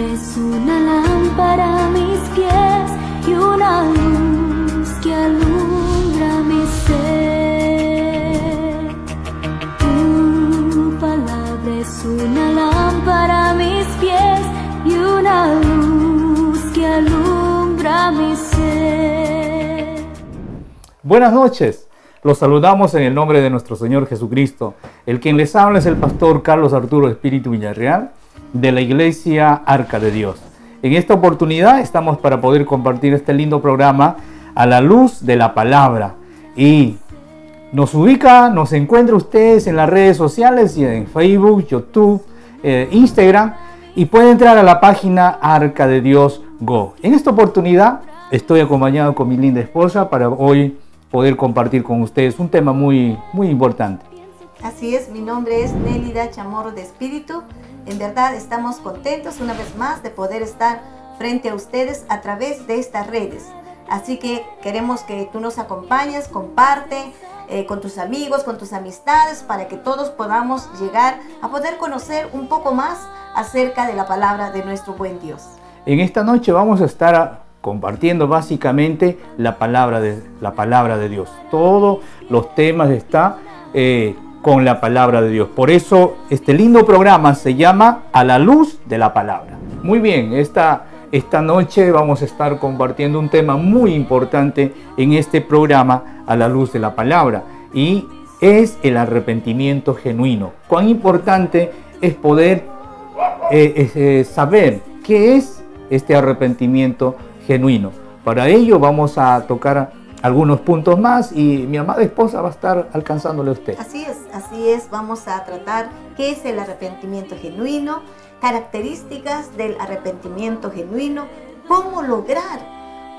palabra es una lámpara a mis pies y una luz que alumbra mi ser. Tu palabra es una lámpara a mis pies y una luz que alumbra mi ser. Buenas noches. Los saludamos en el nombre de nuestro Señor Jesucristo. El quien les habla es el pastor Carlos Arturo Espíritu Villarreal de la iglesia Arca de Dios. En esta oportunidad estamos para poder compartir este lindo programa a la luz de la palabra. Y nos ubica, nos encuentra ustedes en las redes sociales y en Facebook, YouTube, eh, Instagram y puede entrar a la página Arca de Dios Go. En esta oportunidad estoy acompañado con mi linda esposa para hoy poder compartir con ustedes un tema muy, muy importante. Así es, mi nombre es Nélida Chamorro de Espíritu. En verdad estamos contentos una vez más de poder estar frente a ustedes a través de estas redes. Así que queremos que tú nos acompañes, comparte eh, con tus amigos, con tus amistades, para que todos podamos llegar a poder conocer un poco más acerca de la palabra de nuestro buen Dios. En esta noche vamos a estar compartiendo básicamente la palabra de, la palabra de Dios. Todos los temas están eh, con la palabra de Dios. Por eso este lindo programa se llama A la luz de la palabra. Muy bien, esta, esta noche vamos a estar compartiendo un tema muy importante en este programa A la luz de la palabra y es el arrepentimiento genuino. Cuán importante es poder eh, eh, saber qué es este arrepentimiento genuino. Para ello vamos a tocar algunos puntos más y mi amada esposa va a estar alcanzándole a usted. Así es, así es, vamos a tratar qué es el arrepentimiento genuino, características del arrepentimiento genuino, cómo lograr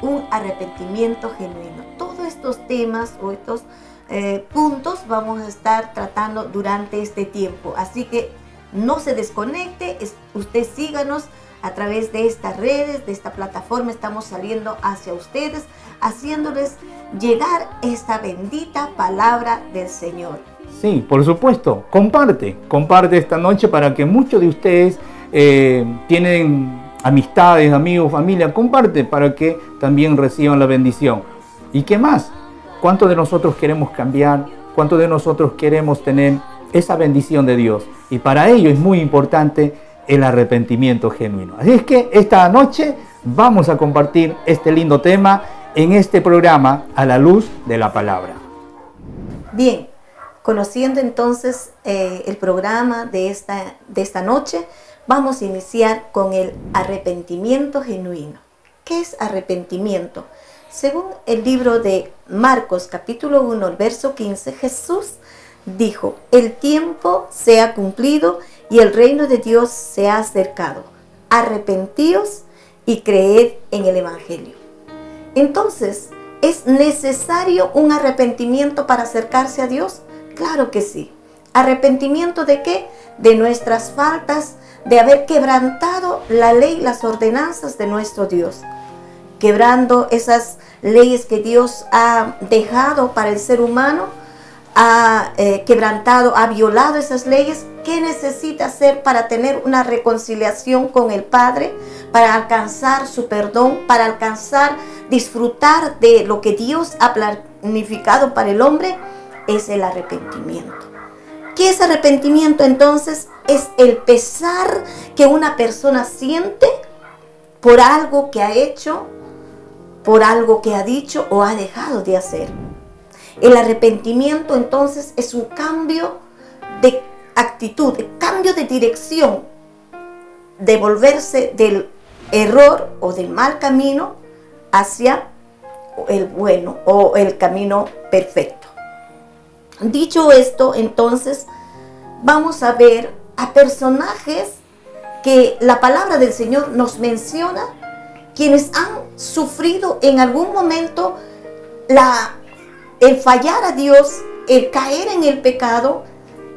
un arrepentimiento genuino. Todos estos temas o estos eh, puntos vamos a estar tratando durante este tiempo, así que no se desconecte, usted síganos a través de estas redes, de esta plataforma, estamos saliendo hacia ustedes, haciéndoles llegar esta bendita palabra del Señor. Sí, por supuesto, comparte, comparte esta noche para que muchos de ustedes eh, tienen amistades, amigos, familia, comparte para que también reciban la bendición. ¿Y qué más? ¿Cuántos de nosotros queremos cambiar? ¿Cuántos de nosotros queremos tener esa bendición de Dios? Y para ello es muy importante el arrepentimiento genuino. Así es que esta noche vamos a compartir este lindo tema en este programa a la luz de la palabra. Bien, conociendo entonces eh, el programa de esta, de esta noche, vamos a iniciar con el arrepentimiento genuino. ¿Qué es arrepentimiento? Según el libro de Marcos capítulo 1, verso 15, Jesús dijo, el tiempo se ha cumplido y el reino de Dios se ha acercado. Arrepentíos y creed en el Evangelio. Entonces, ¿es necesario un arrepentimiento para acercarse a Dios? Claro que sí. ¿Arrepentimiento de qué? De nuestras faltas, de haber quebrantado la ley, las ordenanzas de nuestro Dios. Quebrando esas leyes que Dios ha dejado para el ser humano ha eh, quebrantado, ha violado esas leyes, ¿qué necesita hacer para tener una reconciliación con el Padre? Para alcanzar su perdón, para alcanzar, disfrutar de lo que Dios ha planificado para el hombre, es el arrepentimiento. ¿Qué es arrepentimiento entonces? Es el pesar que una persona siente por algo que ha hecho, por algo que ha dicho o ha dejado de hacer. El arrepentimiento entonces es un cambio de actitud, cambio de dirección, de volverse del error o del mal camino hacia el bueno o el camino perfecto. Dicho esto, entonces vamos a ver a personajes que la palabra del Señor nos menciona, quienes han sufrido en algún momento la el fallar a Dios, el caer en el pecado,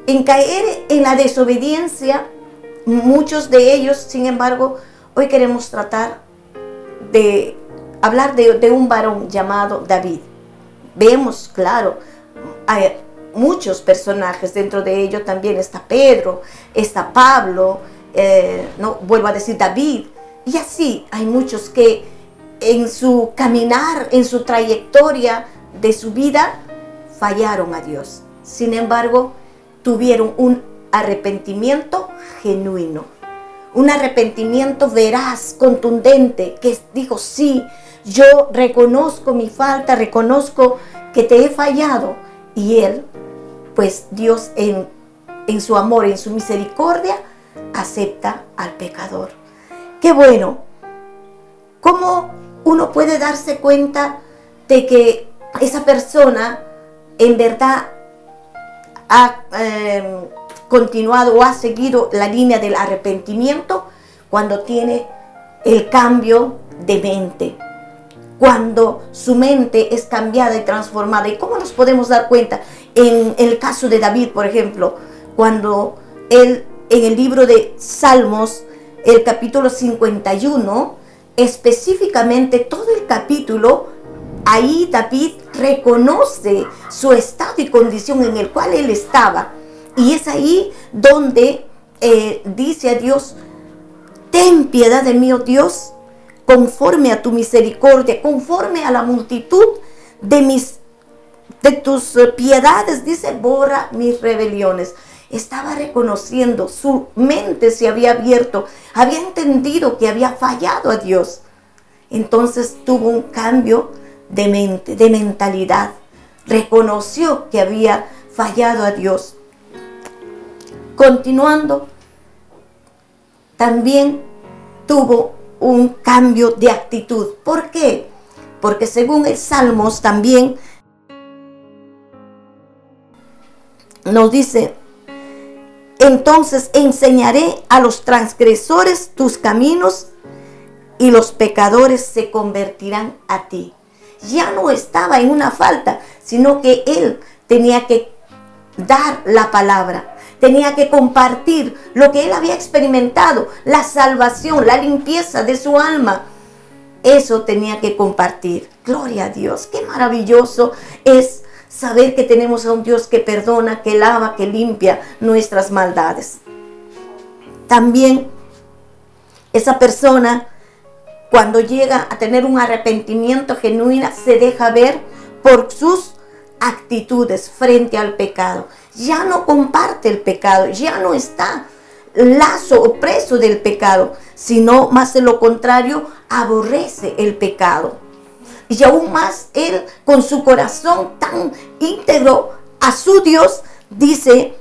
en caer en la desobediencia, muchos de ellos, sin embargo, hoy queremos tratar de hablar de, un varón llamado David. Vemos, claro, hay muchos personajes, dentro de ellos también está Pedro, está Pablo, eh, no vuelvo a decir David, Y así hay muchos que en su caminar, en su trayectoria de su vida, fallaron a Dios. Sin embargo, tuvieron un arrepentimiento genuino. Un arrepentimiento veraz, contundente, que dijo, sí, yo reconozco mi falta, reconozco que te he fallado. Y él, pues Dios en, en su amor, en su misericordia, acepta al pecador. Qué bueno. ¿Cómo uno puede darse cuenta de que esa persona en verdad ha em, continuado o ha seguido la línea del arrepentimiento cuando tiene el cambio de mente, cuando su mente es cambiada y transformada. ¿Y cómo nos podemos dar cuenta? En el caso de David, por ejemplo, cuando él en el libro de Salmos, el capítulo 51, específicamente todo el capítulo, ahí David reconoce su estado y condición en el cual él estaba. Y es ahí donde eh, dice a Dios, ten piedad de mí, oh Dios, conforme a tu misericordia, conforme a la multitud de mis de tus eh, piedades, dice, borra mis rebeliones estaba reconociendo, su mente se había abierto, había entendido que había fallado a Dios. Entonces tuvo un cambio de mente, de mentalidad. Reconoció que había fallado a Dios. Continuando, también tuvo un cambio de actitud. ¿Por qué? Porque según el Salmos también nos dice, entonces enseñaré a los transgresores tus caminos y los pecadores se convertirán a ti. Ya no estaba en una falta, sino que él tenía que dar la palabra, tenía que compartir lo que él había experimentado, la salvación, la limpieza de su alma. Eso tenía que compartir. Gloria a Dios, qué maravilloso es saber que tenemos a un Dios que perdona, que lava, que limpia nuestras maldades. También esa persona, cuando llega a tener un arrepentimiento genuino, se deja ver por sus actitudes frente al pecado. Ya no comparte el pecado, ya no está lazo o preso del pecado, sino más de lo contrario, aborrece el pecado. Y aún más Él con su corazón tan íntegro a su Dios dice,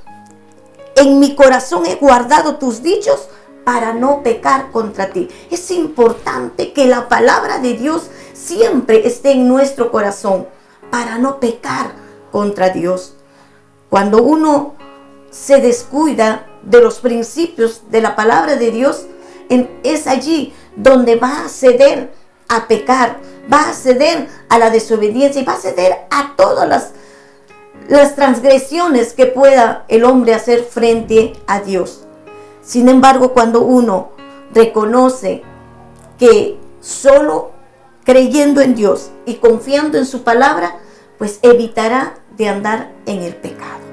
en mi corazón he guardado tus dichos para no pecar contra ti. Es importante que la palabra de Dios siempre esté en nuestro corazón para no pecar contra Dios. Cuando uno se descuida de los principios de la palabra de Dios, es allí donde va a ceder a pecar, va a ceder a la desobediencia y va a ceder a todas las, las transgresiones que pueda el hombre hacer frente a Dios. Sin embargo, cuando uno reconoce que solo creyendo en Dios y confiando en su palabra, pues evitará de andar en el pecado.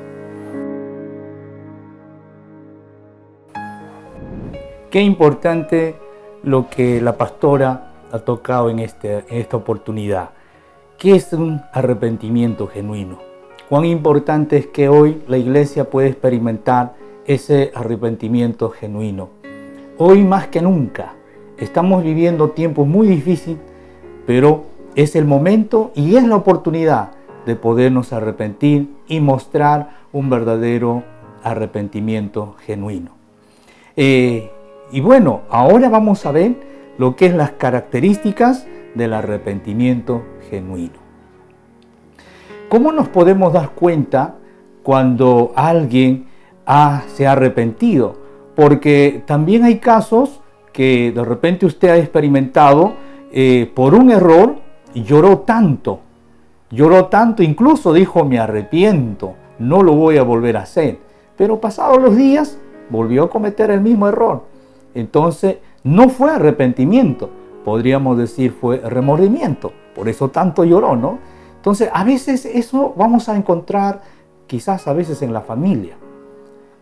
Qué importante lo que la pastora ha tocado en, este, en esta oportunidad. ¿Qué es un arrepentimiento genuino? Cuán importante es que hoy la iglesia pueda experimentar ese arrepentimiento genuino. Hoy más que nunca estamos viviendo tiempos muy difíciles, pero es el momento y es la oportunidad de podernos arrepentir y mostrar un verdadero arrepentimiento genuino. Eh, y bueno, ahora vamos a ver lo que es las características del arrepentimiento genuino. ¿Cómo nos podemos dar cuenta cuando alguien se ha arrepentido? Porque también hay casos que de repente usted ha experimentado eh, por un error y lloró tanto, lloró tanto, incluso dijo me arrepiento, no lo voy a volver a hacer. Pero pasados los días volvió a cometer el mismo error. Entonces no fue arrepentimiento, podríamos decir fue remordimiento. Por eso tanto lloró, ¿no? Entonces, a veces eso vamos a encontrar quizás a veces en la familia.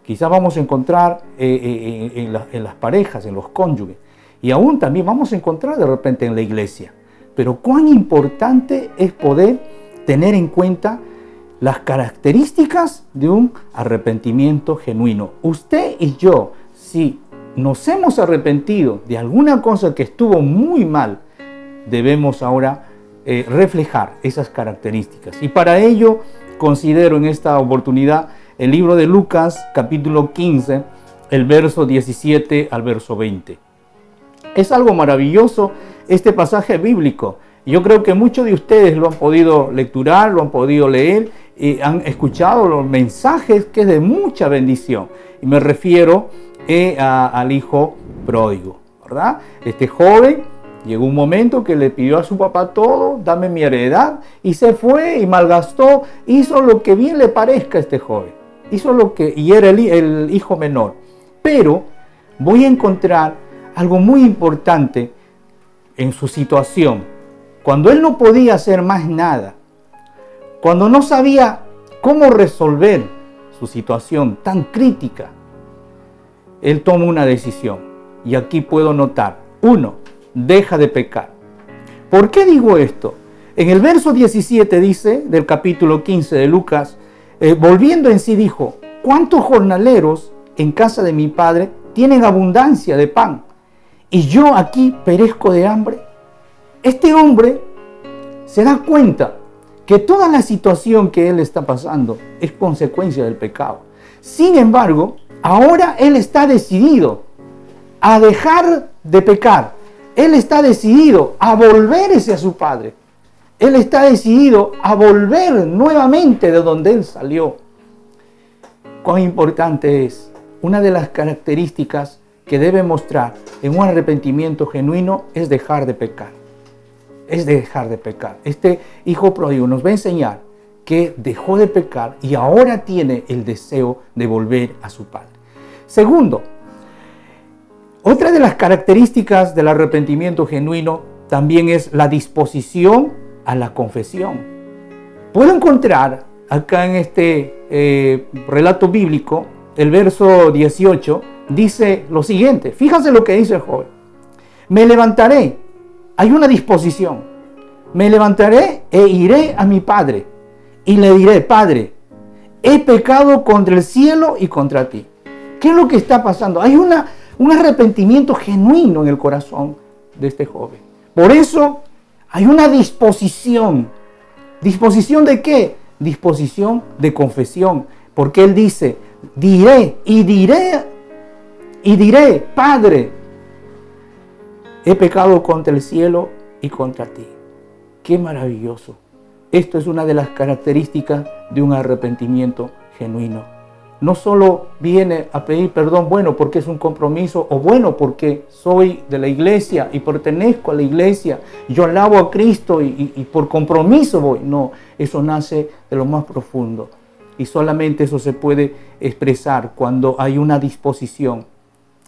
Quizás vamos a encontrar eh, eh, en, las parejas, en los cónyuges. y aún también vamos a encontrar de repente en la iglesia. Pero cuán importante es poder tener en cuenta las características de un arrepentimiento genuino. Usted y yo, si nos hemos arrepentido de alguna cosa que estuvo muy mal, debemos ahora eh, reflejar esas características. Y para ello considero en esta oportunidad el libro de Lucas capítulo 15, el verso 17 al verso 20. Es algo maravilloso este pasaje bíblico. Yo creo que muchos de ustedes lo han podido lecturar, lo han podido leer y han escuchado los mensajes que es de mucha bendición. Y me refiero eh, al hijo pródigo, ¿verdad? Este joven llegó un momento que le pidió a su papá todo, dame mi heredad, y se fue y malgastó, hizo lo que bien le parezca a este joven. Hizo lo que, y era el hijo menor. Pero voy a encontrar algo muy importante en su situación. Cuando él no podía hacer más nada, cuando no sabía cómo resolver su situación tan crítica, él toma una decisión. Y aquí puedo notar, uno, deja de pecar. ¿Por qué digo esto? En el verso 17 dice, del capítulo 15 de Lucas, eh, volviendo en sí dijo, ¿cuántos jornaleros en casa de mi padre tienen abundancia de pan? Y yo aquí perezco de hambre. Este hombre se da cuenta que toda la situación que él está pasando es consecuencia del pecado. Sin embargo, ahora él está decidido a dejar de pecar. Él está decidido a volverse a su padre. Él está decidido a volver nuevamente de donde él salió. Cuán importante es. Una de las características que debe mostrar en un arrepentimiento genuino es dejar de pecar es dejar de pecar. Este hijo pródigo nos va a enseñar que dejó de pecar y ahora tiene el deseo de volver a su padre. Segundo, otra de las características del arrepentimiento genuino también es la disposición a la confesión. Puedo encontrar acá en este eh, relato bíblico, el verso 18, dice lo siguiente, fíjense lo que dice el joven, me levantaré hay una disposición. Me levantaré e iré a mi Padre y le diré, Padre, he pecado contra el cielo y contra ti. ¿Qué es lo que está pasando? Hay una, un arrepentimiento genuino en el corazón de este joven. Por eso hay una disposición. ¿Disposición de qué? Disposición de confesión. Porque él dice, diré y diré y diré, Padre, he pecado contra el cielo y contra ti. Qué maravilloso. Esto es una de las características de un arrepentimiento genuino. No solo viene a pedir perdón, bueno, porque es un compromiso, o bueno, porque soy de la iglesia y pertenezco a la iglesia, yo alabo a Cristo y, y por compromiso voy. No, eso nace de lo más profundo. Y solamente eso se puede expresar cuando hay una disposición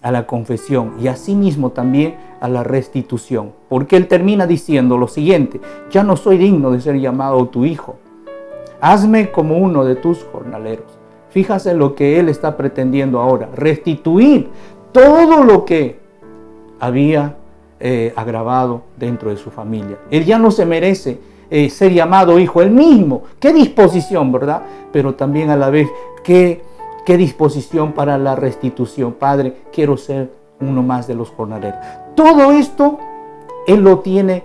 a la confesión y asimismo también a la restitución. Porque él termina diciendo lo siguiente, ya no soy digno de ser llamado tu hijo. Hazme como uno de tus jornaleros. Fíjase lo que él está pretendiendo ahora, restituir todo lo que había eh, agravado dentro de su familia. Él ya no se merece eh, ser llamado hijo, él mismo. Qué disposición, ¿verdad? Pero también a la vez, qué qué disposición para la restitución. Padre, quiero ser uno más de los jornaleros. Todo esto Él lo tiene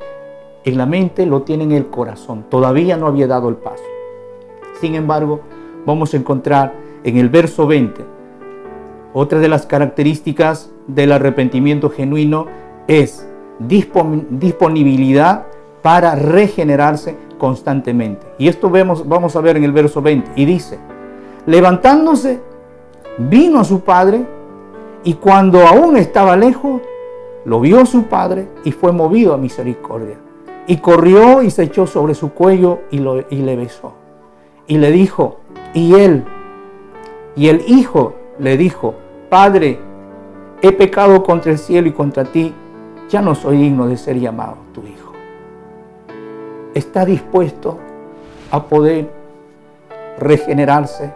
en la mente, lo tiene en el corazón. Todavía no había dado el paso. Sin embargo, vamos a encontrar en el verso 20, otra de las características del arrepentimiento genuino es disponibilidad para regenerarse constantemente. Y esto vemos, vamos a ver en el verso 20. Y dice, Levantándose, vino a su padre y cuando aún estaba lejos, lo vio su padre y fue movido a misericordia. Y corrió y se echó sobre su cuello y, lo, y le besó. Y le dijo, y él, y el hijo le dijo, Padre, he pecado contra el cielo y contra ti, ya no soy digno de ser llamado tu hijo. Está dispuesto a poder regenerarse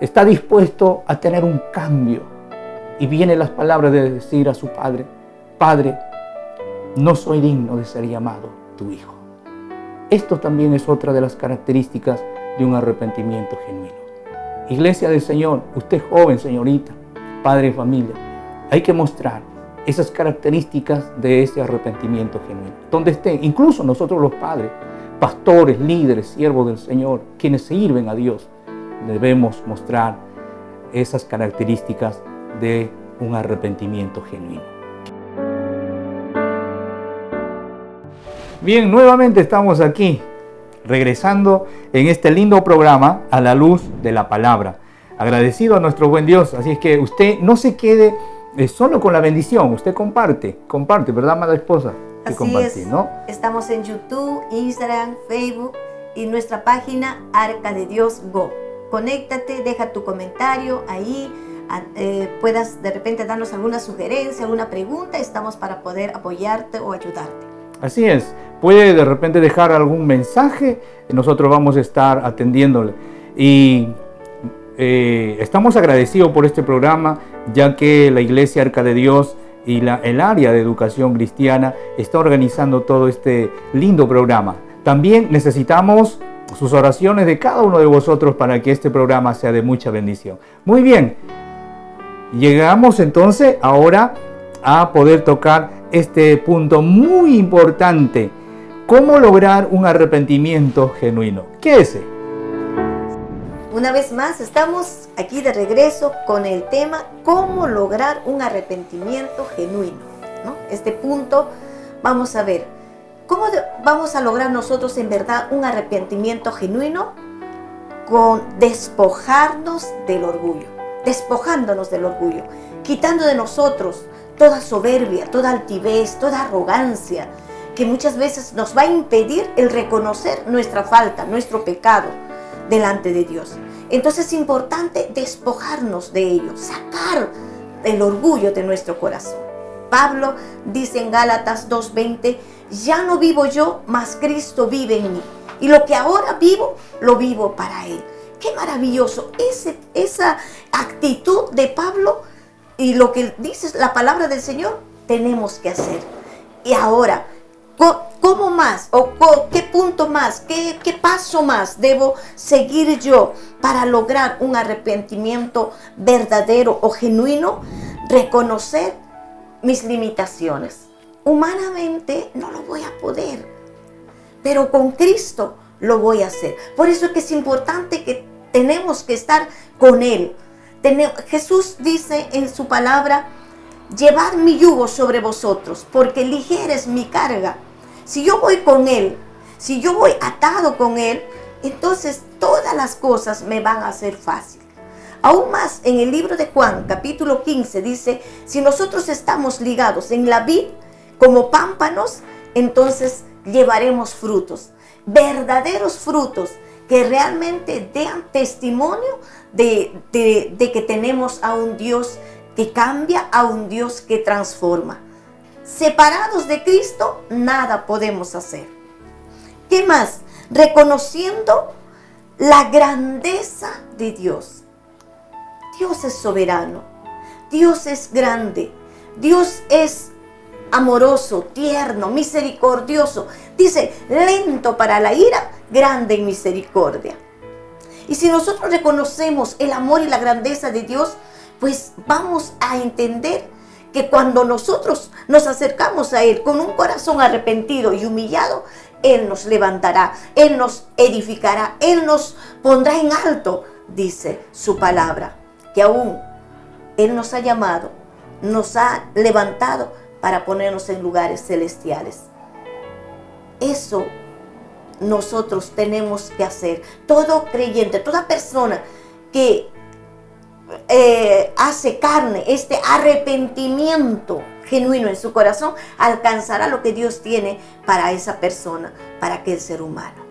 está dispuesto a tener un cambio. Y viene las palabras de decir a su padre, Padre, no soy digno de ser llamado tu hijo. Esto también es otra de las características de un arrepentimiento genuino. Iglesia del Señor, usted joven, señorita, padre y familia, hay que mostrar esas características de ese arrepentimiento genuino. Donde esté, incluso nosotros los padres, pastores, líderes, siervos del Señor, quienes sirven a Dios, debemos mostrar esas características de un arrepentimiento genuino. Bien, nuevamente estamos aquí, regresando en este lindo programa a la luz de la palabra. Agradecido a nuestro buen Dios, así es que usted no se quede eh, solo con la bendición, usted comparte, comparte, ¿verdad, amada esposa? Así es. ¿no? Estamos en YouTube, Instagram, Facebook y nuestra página Arca de Dios Go. Conéctate, deja tu comentario ahí, eh, puedas de repente darnos alguna sugerencia, alguna pregunta, estamos para poder apoyarte o ayudarte. Así es, puede de repente dejar algún mensaje, nosotros vamos a estar atendiéndole. Y eh, estamos agradecidos por este programa, ya que la Iglesia Arca de Dios y el área de educación cristiana está organizando todo este lindo programa. También necesitamos sus oraciones de cada uno de vosotros para que este programa sea de mucha bendición. Muy bien, llegamos entonces ahora a poder tocar este punto muy importante. ¿Cómo lograr un arrepentimiento genuino? ¿Qué es? Una vez más, estamos aquí de regreso con el tema cómo lograr un arrepentimiento genuino. Este punto vamos a ver, ¿cómo vamos a lograr nosotros en verdad un arrepentimiento genuino? Con despojarnos del orgullo, despojándonos del orgullo, quitando de nosotros toda soberbia, toda altivez, toda arrogancia, que muchas veces nos va a impedir el reconocer nuestra falta, nuestro pecado delante de Dios. Entonces es importante despojarnos de ello, sacar el orgullo de nuestro corazón. Pablo dice en Gálatas 2.20, ya no vivo yo, mas Cristo vive en mí. Y lo que ahora vivo, lo vivo para Él. Qué maravilloso esa actitud de Pablo y lo que dice la palabra del Señor, tenemos que hacer. Y ahora, ¿Cómo más? ¿O qué punto más? ¿Qué, ¿Qué paso más debo seguir yo para lograr un arrepentimiento verdadero o genuino? Reconocer mis limitaciones. Humanamente no lo voy a poder, pero con Cristo lo voy a hacer. Por eso es que es importante que tenemos que estar con Él. Jesús dice en su palabra, llevad mi yugo sobre vosotros, porque ligera es mi carga si yo voy con Él, si yo voy atado con Él, entonces todas las cosas me van a ser fácil. Aún más en el libro de Juan, capítulo 15, dice, si nosotros estamos ligados en la vid como pámpanos, entonces llevaremos frutos, verdaderos frutos que realmente den testimonio de, de que tenemos a un Dios que cambia, a un Dios que transforma. Separados de Cristo, nada podemos hacer. ¿Qué más? Reconociendo la grandeza de Dios. Dios es soberano. Dios es grande. Dios es amoroso, tierno, misericordioso. Dice, lento para la ira, grande en misericordia. Y si nosotros reconocemos el amor y la grandeza de Dios, pues vamos a entender que cuando nosotros nos acercamos a Él con un corazón arrepentido y humillado, Él nos levantará, Él nos edificará, Él nos pondrá en alto, dice su palabra, que aún Él nos ha llamado, nos ha levantado para ponernos en lugares celestiales. Eso nosotros tenemos que hacer. Todo creyente, toda persona que eh, hace carne, este arrepentimiento genuino en su corazón, alcanzará lo que Dios tiene para esa persona, para aquel ser humano.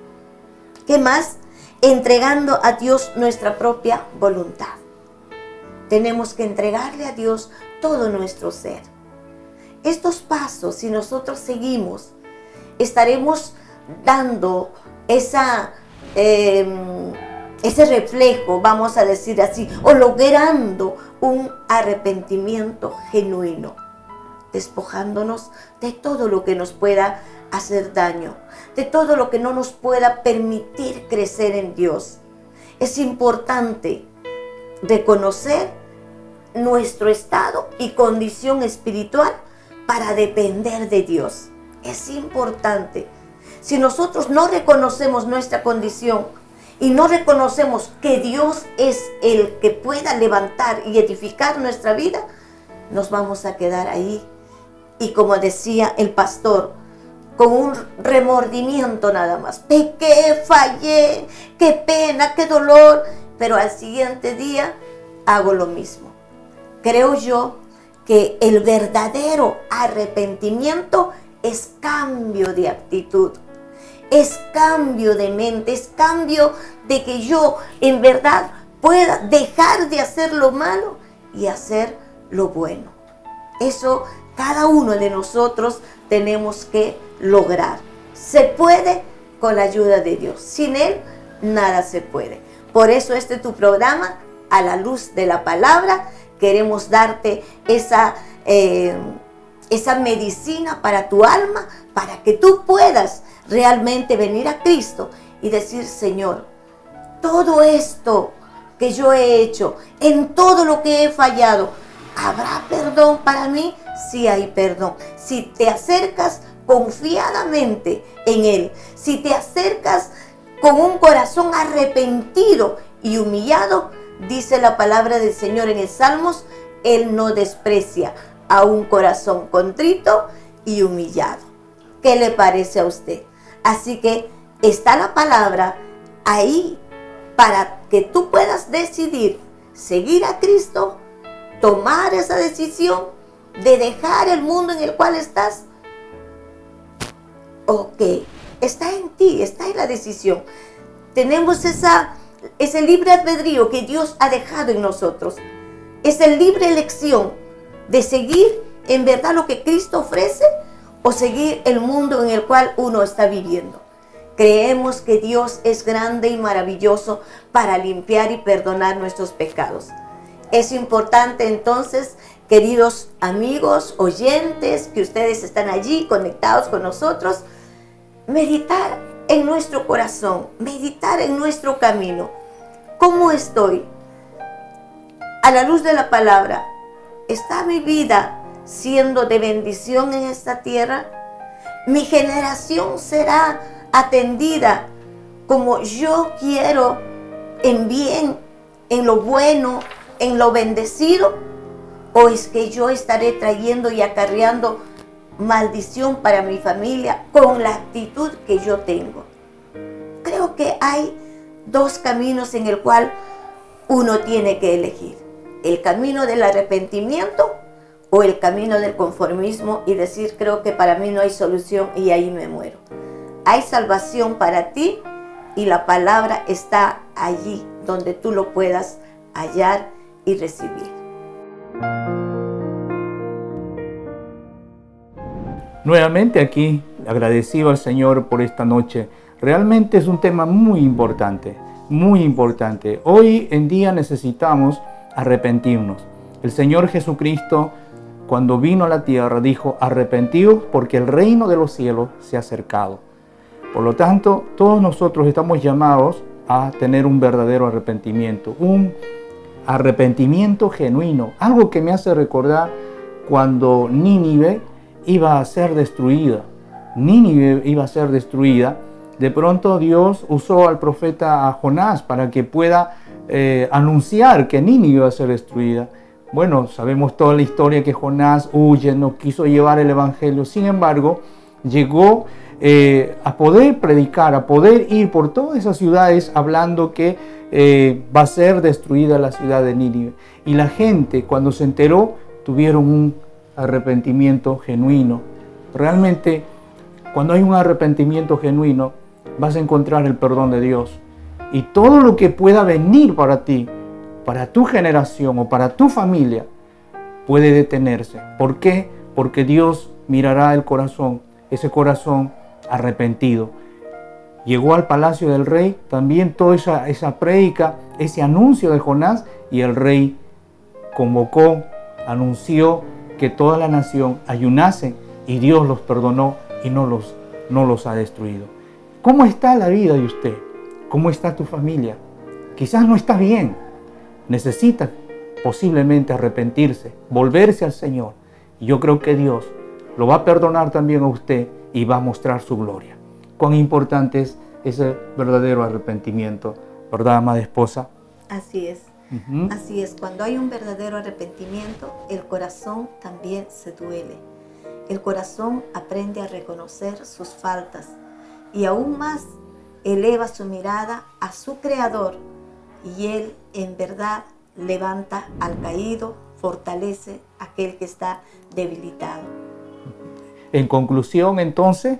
¿Qué más? Entregando a Dios nuestra propia voluntad. Tenemos que entregarle a Dios todo nuestro ser. Estos pasos, si nosotros seguimos, estaremos dando esa... Em, ese reflejo, vamos a decir así, o logrando un arrepentimiento genuino. despojándonos de todo lo que nos pueda hacer daño, de todo lo que no nos pueda permitir crecer en Dios. Es importante reconocer nuestro estado y condición espiritual para depender de Dios. Es importante. Si nosotros no reconocemos nuestra condición y no reconocemos que Dios es el que pueda levantar y edificar nuestra vida, nos vamos a quedar ahí. Y como decía el pastor, con un remordimiento nada más. Pequé, fallé, qué pena, qué dolor. Pero al siguiente día hago lo mismo. Creo yo que el verdadero arrepentimiento es cambio de actitud, es cambio de mente, es cambio de que yo en verdad pueda dejar de hacer lo malo y hacer lo bueno. Eso cada uno de nosotros tenemos que lograr. Se puede con la ayuda de Dios. Sin Él, nada se puede. Por eso este es tu programa, a la luz de la palabra. Queremos darte esa, eh, esa medicina para tu alma, para que tú puedas realmente venir a Cristo y decir, Señor, todo esto que yo he hecho, en todo lo que he fallado, ¿habrá perdón para mí? Si hay perdón. Si te acercas confiadamente en Él, si te acercas con un corazón arrepentido y humillado, dice la palabra del Señor en el Salmos, Él no desprecia a un corazón contrito y humillado. ¿Qué le parece a usted? Así que está la palabra ahí para que tú puedas decidir seguir a Cristo, tomar esa decisión de dejar el mundo en el cual estás. Ok, está en ti, está en la decisión. Tenemos esa, ese libre albedrío que Dios ha dejado en nosotros. Es el libre elección de seguir en verdad lo que Cristo ofrece o seguir el mundo en el cual uno está viviendo. Creemos que Dios es grande y maravilloso para limpiar y perdonar nuestros pecados. Es importante entonces, queridos amigos, oyentes, que ustedes están allí conectados con nosotros, meditar en nuestro corazón, meditar en nuestro camino. ¿Cómo estoy? A la luz de la palabra, ¿está mi vida siendo de bendición en esta tierra? ¿Mi generación será atendida como yo quiero en bien, en lo bueno, en lo bendecido? ¿O es que yo estaré trayendo y acarreando maldición para mi familia con la actitud que yo tengo? Creo que hay dos caminos en el cual uno tiene que elegir. El camino del arrepentimiento o el camino del conformismo y decir creo que para mí no hay solución y ahí me muero. Hay salvación para ti y la palabra está allí donde tú lo puedas hallar y recibir. Nuevamente aquí agradecido al Señor por esta noche. Realmente es un tema muy importante, muy importante. Hoy en día necesitamos arrepentirnos. El Señor Jesucristo cuando vino a la tierra dijo, arrepentidos porque el reino de los cielos se ha acercado. Por lo tanto, todos nosotros estamos llamados a tener un verdadero arrepentimiento, un arrepentimiento genuino, algo que me hace recordar cuando Nínive iba a ser destruida. Nínive iba a ser destruida. De pronto Dios usó al profeta Jonás para que pueda eh, anunciar que Nínive iba a ser destruida. Bueno, sabemos toda la historia que Jonás huye, no quiso llevar el Evangelio. Sin embargo, llegó eh, a poder predicar, a poder ir por todas esas ciudades hablando que eh, va a ser destruida la ciudad de Nínive. Y la gente cuando se enteró tuvieron un arrepentimiento genuino. Realmente cuando hay un arrepentimiento genuino vas a encontrar el perdón de Dios. Y todo lo que pueda venir para ti, para tu generación o para tu familia, puede detenerse. ¿Por qué? Porque Dios mirará el corazón, ese corazón arrepentido. Llegó al palacio del rey también toda esa, esa ese anuncio de Jonás y el rey convocó, anunció que toda la nación ayunase y Dios los perdonó y no los, no los ha destruido. ¿Cómo está la vida de usted? ¿Cómo está tu familia? Quizás no está bien. Necesita posiblemente arrepentirse, volverse al Señor. Y yo creo que Dios lo va a perdonar también a usted y va a mostrar su gloria. Cuán importante es ese verdadero arrepentimiento, ¿verdad, amada esposa? Así es. Así es, cuando hay un verdadero arrepentimiento, el corazón también se duele. El corazón aprende a reconocer sus faltas y aún más eleva su mirada a su Creador y Él en verdad levanta al caído, fortalece a aquel que está debilitado. En conclusión, entonces,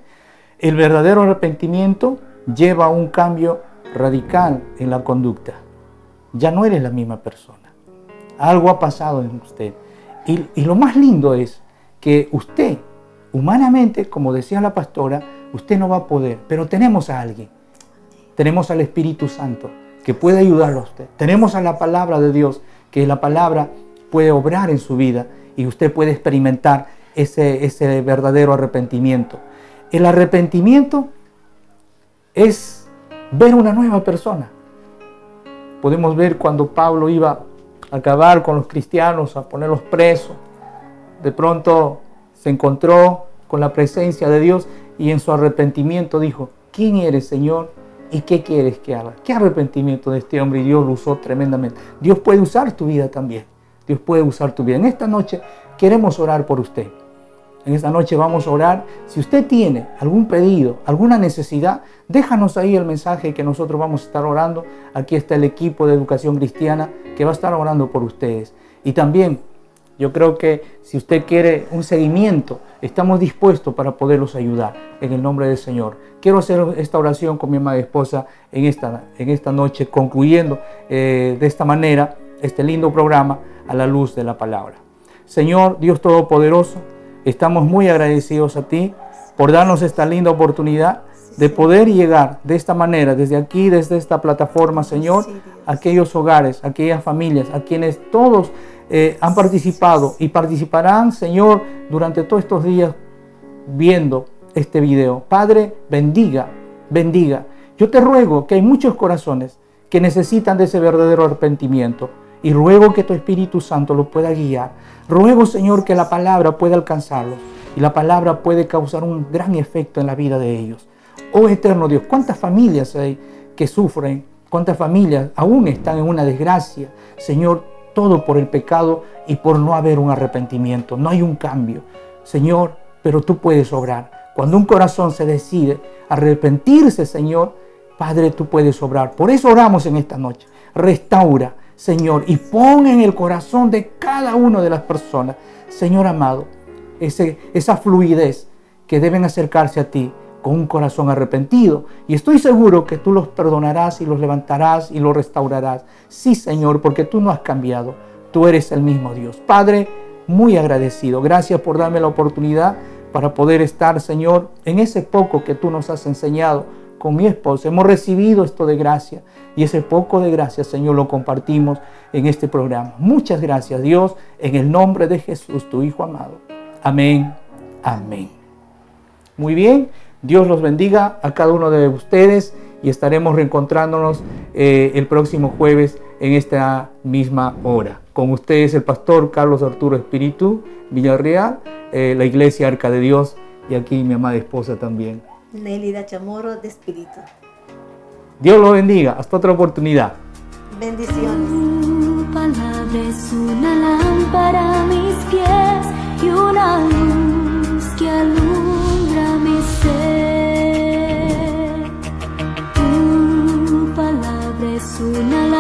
el verdadero arrepentimiento lleva a un cambio radical en la conducta. Ya no eres la misma persona. Algo ha pasado en usted. Y, y lo más lindo es que usted, humanamente, como decía la pastora, usted no va a poder, pero tenemos a alguien. Tenemos al Espíritu Santo que puede ayudarlo a usted. Tenemos a la palabra de Dios, que la palabra puede obrar en su vida y usted puede experimentar ese, ese verdadero arrepentimiento. El arrepentimiento es ver una nueva persona. Podemos ver cuando Pablo iba a acabar con los cristianos, a ponerlos presos. De pronto se encontró con la presencia de Dios y en su arrepentimiento dijo, ¿quién eres, Señor? ¿Y qué quieres que haga? ¿Qué arrepentimiento de este hombre? Y Dios lo usó tremendamente. Dios puede usar tu vida también. Dios puede usar tu vida. En esta noche queremos orar por usted. En esta noche vamos a orar. Si usted tiene algún pedido, alguna necesidad, déjanos ahí el mensaje que nosotros vamos a estar orando. Aquí está el equipo de educación cristiana que va a estar orando por ustedes. Y también yo creo que si usted quiere un seguimiento, estamos dispuestos para poderlos ayudar en el nombre del Señor. Quiero hacer esta oración con mi amada esposa en esta, en esta noche, concluyendo eh, de esta manera este lindo programa a la luz de la palabra. Señor Dios Todopoderoso, Estamos muy agradecidos a ti por darnos esta linda oportunidad de poder llegar de esta manera, desde aquí, desde esta plataforma, Señor, a aquellos hogares, a aquellas familias, a quienes todos eh, han participado y participarán, Señor, durante todos estos días viendo este video. Padre, bendiga, bendiga. Yo te ruego que hay muchos corazones que necesitan de ese verdadero arrepentimiento y ruego que tu Espíritu Santo lo pueda guiar. Ruego, Señor, que la palabra pueda alcanzarlos y la palabra puede causar un gran efecto en la vida de ellos. Oh eterno Dios, ¿cuántas familias hay que sufren? ¿Cuántas familias aún están en una desgracia? Señor, todo por el pecado y por no haber un arrepentimiento. No hay un cambio. Señor, pero tú puedes obrar. Cuando un corazón se decide arrepentirse, Señor, Padre, tú puedes obrar. Por eso oramos en esta noche. Restaura Señor, y pon en el corazón de cada una de las personas, Señor amado, esa fluidez que deben acercarse a ti con un corazón arrepentido. Y estoy seguro que tú los perdonarás y los levantarás y los restaurarás. Sí, Señor, porque tú no has cambiado. Tú eres el mismo Dios. Padre, muy agradecido. Gracias por darme la oportunidad para poder estar, Señor, en ese poco que tú nos has enseñado con mi esposa. Hemos recibido esto de gracia y ese poco de gracia, Señor, lo compartimos en este programa. Muchas gracias, Dios, en el nombre de Jesús, tu Hijo amado. Amén. Amén. Muy bien, Dios los bendiga a cada uno de ustedes y estaremos reencontrándonos eh, el próximo jueves en esta misma hora. Con ustedes el pastor Carlos Arturo Espíritu Villarreal, eh, la Iglesia Arca de Dios y aquí mi amada esposa también. Nelida Chamorro de Espíritu. Dios los bendiga. Hasta otra oportunidad. Bendiciones. Palabra es una lámpara a mis pies y una luz que tuna